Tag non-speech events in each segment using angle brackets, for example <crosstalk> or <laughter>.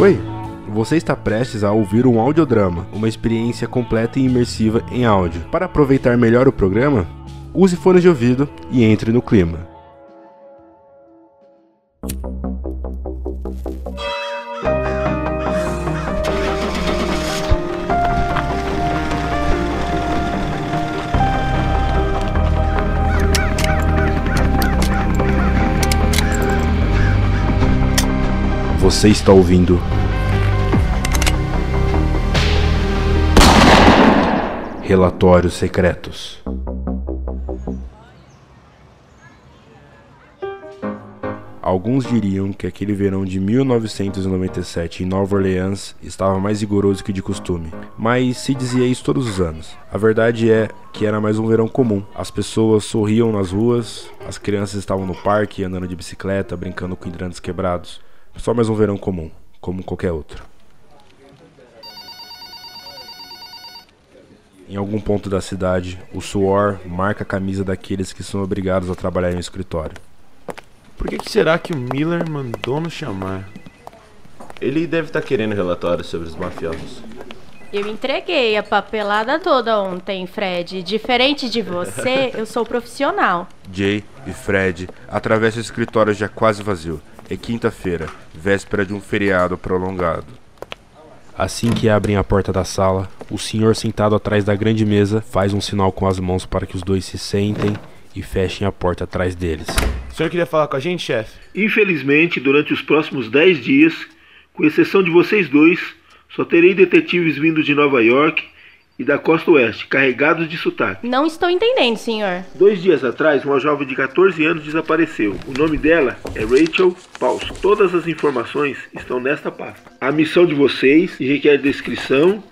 Oi, você está prestes a ouvir um audiodrama, uma experiência completa e imersiva em áudio. Para aproveitar melhor o programa, use fones de ouvido e entre no clima. Você está ouvindo. Relatórios Secretos. Alguns diriam que aquele verão de 1997 em Nova Orleans estava mais rigoroso que de costume, mas se dizia isso todos os anos. A verdade é que era mais um verão comum. As pessoas sorriam nas ruas, as crianças estavam no parque andando de bicicleta, brincando com hidrantes quebrados. Só mais um verão comum, como qualquer outro. Em algum ponto da cidade, o suor marca a camisa daqueles que são obrigados a trabalhar em um escritório. Por que, que será que o Miller mandou nos chamar? Ele deve estar querendo relatórios sobre os mafiosos. Eu entreguei a papelada toda ontem, Fred. Diferente de você, <laughs> eu sou profissional. Jay e Fred atravessam o escritório já quase vazio. É quinta-feira, véspera de um feriado prolongado. Assim que abrem a porta da sala, o senhor sentado atrás da grande mesa faz um sinal com as mãos para que os dois se sentem e fechem a porta atrás deles. O senhor queria falar com a gente, chefe? Infelizmente, durante os próximos 10 dias, com exceção de vocês dois, só terei detetives vindo de Nova York e da costa oeste, carregados de sotaque. Não estou entendendo, senhor. Dois dias atrás, uma jovem de 14 anos desapareceu. O nome dela é Rachel Paulson. Todas as informações estão nesta pasta. A missão de vocês requer descrição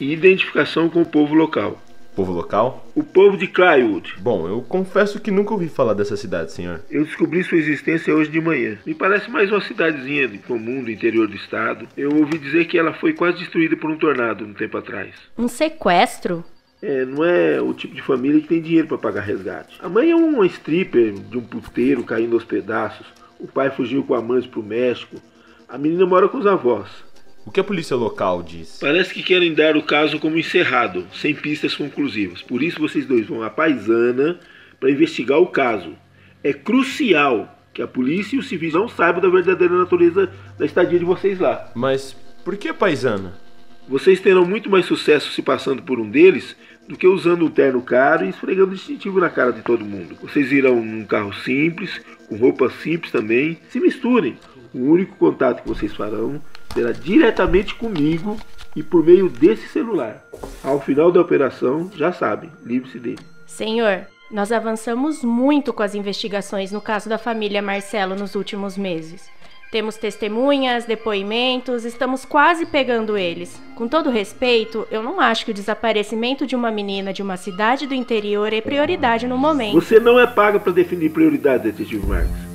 e identificação com o povo local. Povo local? O povo de Clywood. Bom, eu confesso que nunca ouvi falar dessa cidade, senhor. Eu descobri sua existência hoje de manhã. Me parece mais uma cidadezinha de comum do interior do estado. Eu ouvi dizer que ela foi quase destruída por um tornado um tempo atrás. Um sequestro? É, não é o tipo de família que tem dinheiro para pagar resgate. A mãe é uma stripper de um puteiro caindo aos pedaços. O pai fugiu com amantes pro México. A menina mora com os avós. O que a polícia local diz? Parece que querem dar o caso como encerrado, sem pistas conclusivas. Por isso vocês dois vão à paisana para investigar o caso. É crucial que a polícia e os civis não saibam da verdadeira natureza da estadia de vocês lá. Mas por que paisana? Vocês terão muito mais sucesso se passando por um deles do que usando um terno caro e esfregando distintivo na cara de todo mundo. Vocês irão num carro simples, com roupas simples também. Se misturem. O único contato que vocês farão será diretamente comigo e por meio desse celular. Ao final da operação, já sabem, livre-se dele. Senhor, nós avançamos muito com as investigações no caso da família Marcelo nos últimos meses. Temos testemunhas, depoimentos, estamos quase pegando eles. Com todo respeito, eu não acho que o desaparecimento de uma menina de uma cidade do interior é prioridade no momento. Você não é paga para definir prioridade, detetive Marques.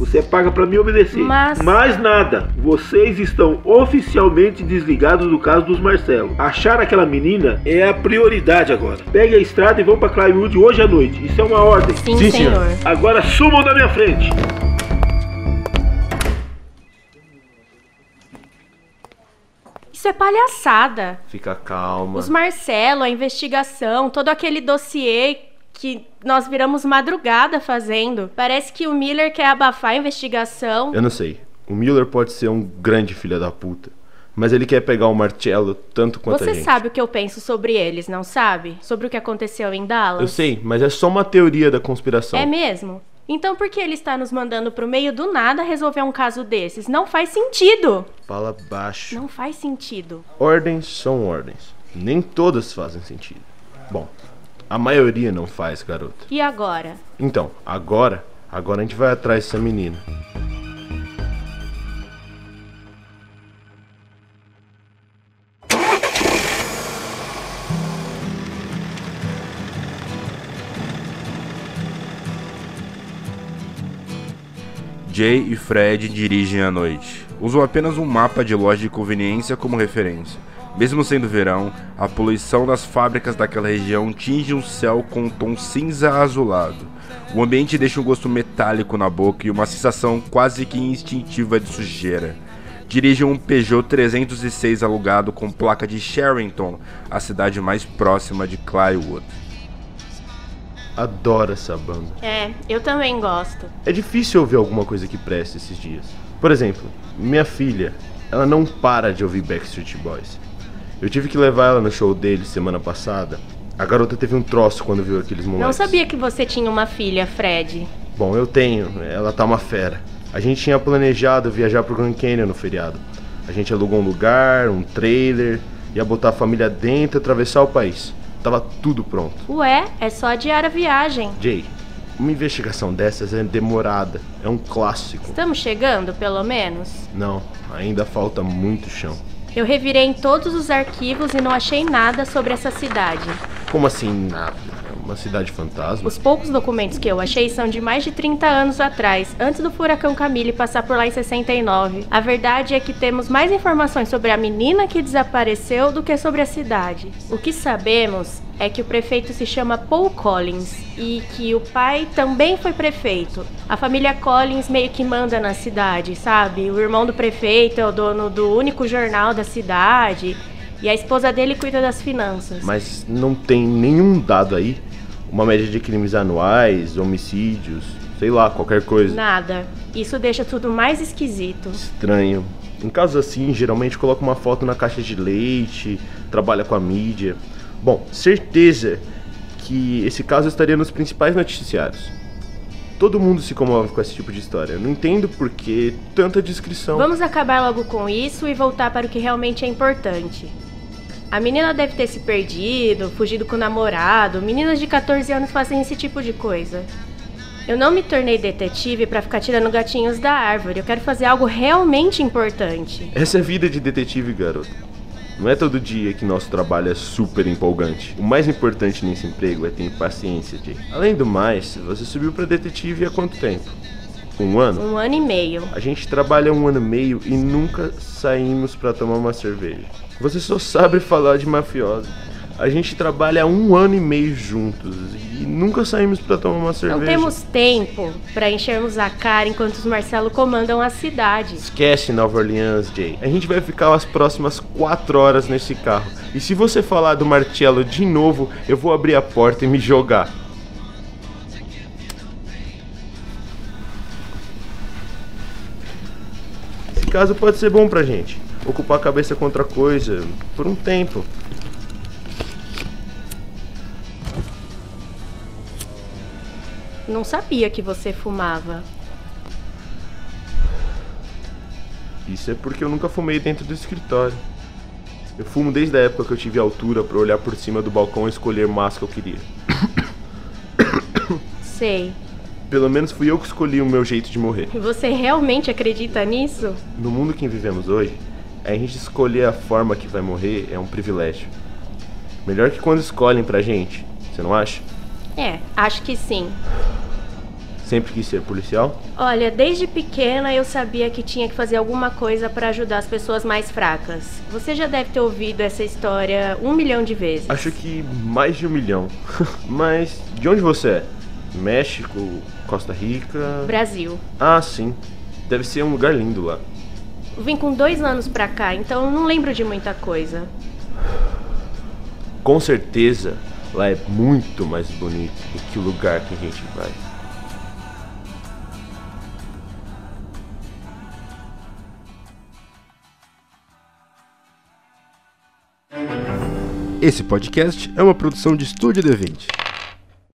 Você paga para me obedecer. Mas... Mais nada. Vocês estão oficialmente desligados do caso dos Marcelo. Achar aquela menina é a prioridade agora. Pegue a estrada e vão para Clywood hoje à noite. Isso é uma ordem. Sim, Sim senhor. senhor. Agora sumam da minha frente. Isso é palhaçada. Fica calma. Os Marcelo, a investigação, todo aquele dossiê que nós viramos madrugada fazendo. Parece que o Miller quer abafar a investigação. Eu não sei. O Miller pode ser um grande filho da puta. Mas ele quer pegar o Marcello tanto quanto Você a gente. sabe o que eu penso sobre eles, não sabe? Sobre o que aconteceu em Dallas? Eu sei, mas é só uma teoria da conspiração. É mesmo? Então por que ele está nos mandando pro meio do nada resolver um caso desses? Não faz sentido! Fala baixo. Não faz sentido. Ordens são ordens. Nem todas fazem sentido. Bom, a maioria não faz, garoto. E agora? Então, agora, agora a gente vai atrás dessa menina. Jay e Fred dirigem à noite. Usam apenas um mapa de loja de conveniência como referência. Mesmo sendo verão, a poluição das fábricas daquela região tinge o céu com um tom cinza azulado. O ambiente deixa um gosto metálico na boca e uma sensação quase que instintiva de sujeira. dirige um Peugeot 306 alugado com placa de Sherrington, a cidade mais próxima de Clydewood. Adoro essa banda. É, eu também gosto. É difícil ouvir alguma coisa que preste esses dias. Por exemplo, minha filha, ela não para de ouvir Backstreet Boys. Eu tive que levar ela no show deles semana passada. A garota teve um troço quando viu aqueles moleques. Não sabia que você tinha uma filha, Fred. Bom, eu tenho. Ela tá uma fera. A gente tinha planejado viajar pro Grand Canyon no feriado. A gente alugou um lugar, um trailer, ia botar a família dentro e atravessar o país. Tava tudo pronto. Ué, é só adiar a viagem. Jay, uma investigação dessas é demorada. É um clássico. Estamos chegando, pelo menos? Não, ainda falta muito chão. Eu revirei em todos os arquivos e não achei nada sobre essa cidade. Como assim nada? Uma cidade fantasma? Os poucos documentos que eu achei são de mais de 30 anos atrás, antes do furacão Camille passar por lá em 69. A verdade é que temos mais informações sobre a menina que desapareceu do que sobre a cidade. O que sabemos é que o prefeito se chama Paul Collins e que o pai também foi prefeito. A família Collins meio que manda na cidade, sabe? O irmão do prefeito é o dono do único jornal da cidade e a esposa dele cuida das finanças. Mas não tem nenhum dado aí? Uma média de crimes anuais, homicídios, sei lá, qualquer coisa. Nada. Isso deixa tudo mais esquisito. Estranho. Em casos assim, geralmente coloca uma foto na caixa de leite, trabalha com a mídia. Bom, certeza que esse caso estaria nos principais noticiários. Todo mundo se comove com esse tipo de história. Não entendo por que tanta descrição. Vamos acabar logo com isso e voltar para o que realmente é importante. A menina deve ter se perdido, fugido com o namorado. Meninas de 14 anos fazem esse tipo de coisa. Eu não me tornei detetive para ficar tirando gatinhos da árvore. Eu quero fazer algo realmente importante. Essa é a vida de detetive, garoto. Não é todo dia que nosso trabalho é super empolgante. O mais importante nesse emprego é ter paciência, Jay. Além do mais, você subiu para detetive há quanto tempo? Um ano? Um ano e meio. A gente trabalha um ano e meio e nunca saímos para tomar uma cerveja. Você só sabe falar de mafioso. A gente trabalha um ano e meio juntos e nunca saímos para tomar uma cerveja. Não temos tempo para enchermos a cara enquanto os Marcelo comandam a cidade. Esquece Nova Orleans, Jay. A gente vai ficar as próximas quatro horas nesse carro. E se você falar do Marcelo de novo, eu vou abrir a porta e me jogar. Caso pode ser bom pra gente. Ocupar a cabeça com outra coisa por um tempo. Não sabia que você fumava. Isso é porque eu nunca fumei dentro do escritório. Eu fumo desde a época que eu tive altura para olhar por cima do balcão e escolher massa que eu queria. Sei. Pelo menos fui eu que escolhi o meu jeito de morrer. E você realmente acredita nisso? No mundo que vivemos hoje, a gente escolher a forma que vai morrer é um privilégio. Melhor que quando escolhem pra gente, você não acha? É, acho que sim. Sempre quis ser policial? Olha, desde pequena eu sabia que tinha que fazer alguma coisa para ajudar as pessoas mais fracas. Você já deve ter ouvido essa história um milhão de vezes. Acho que mais de um milhão. <laughs> Mas de onde você é? México, Costa Rica? Brasil. Ah, sim. Deve ser um lugar lindo lá. Vim com dois anos pra cá, então não lembro de muita coisa. Com certeza, lá é muito mais bonito do que o lugar que a gente vai. Esse podcast é uma produção de Estúdio D20.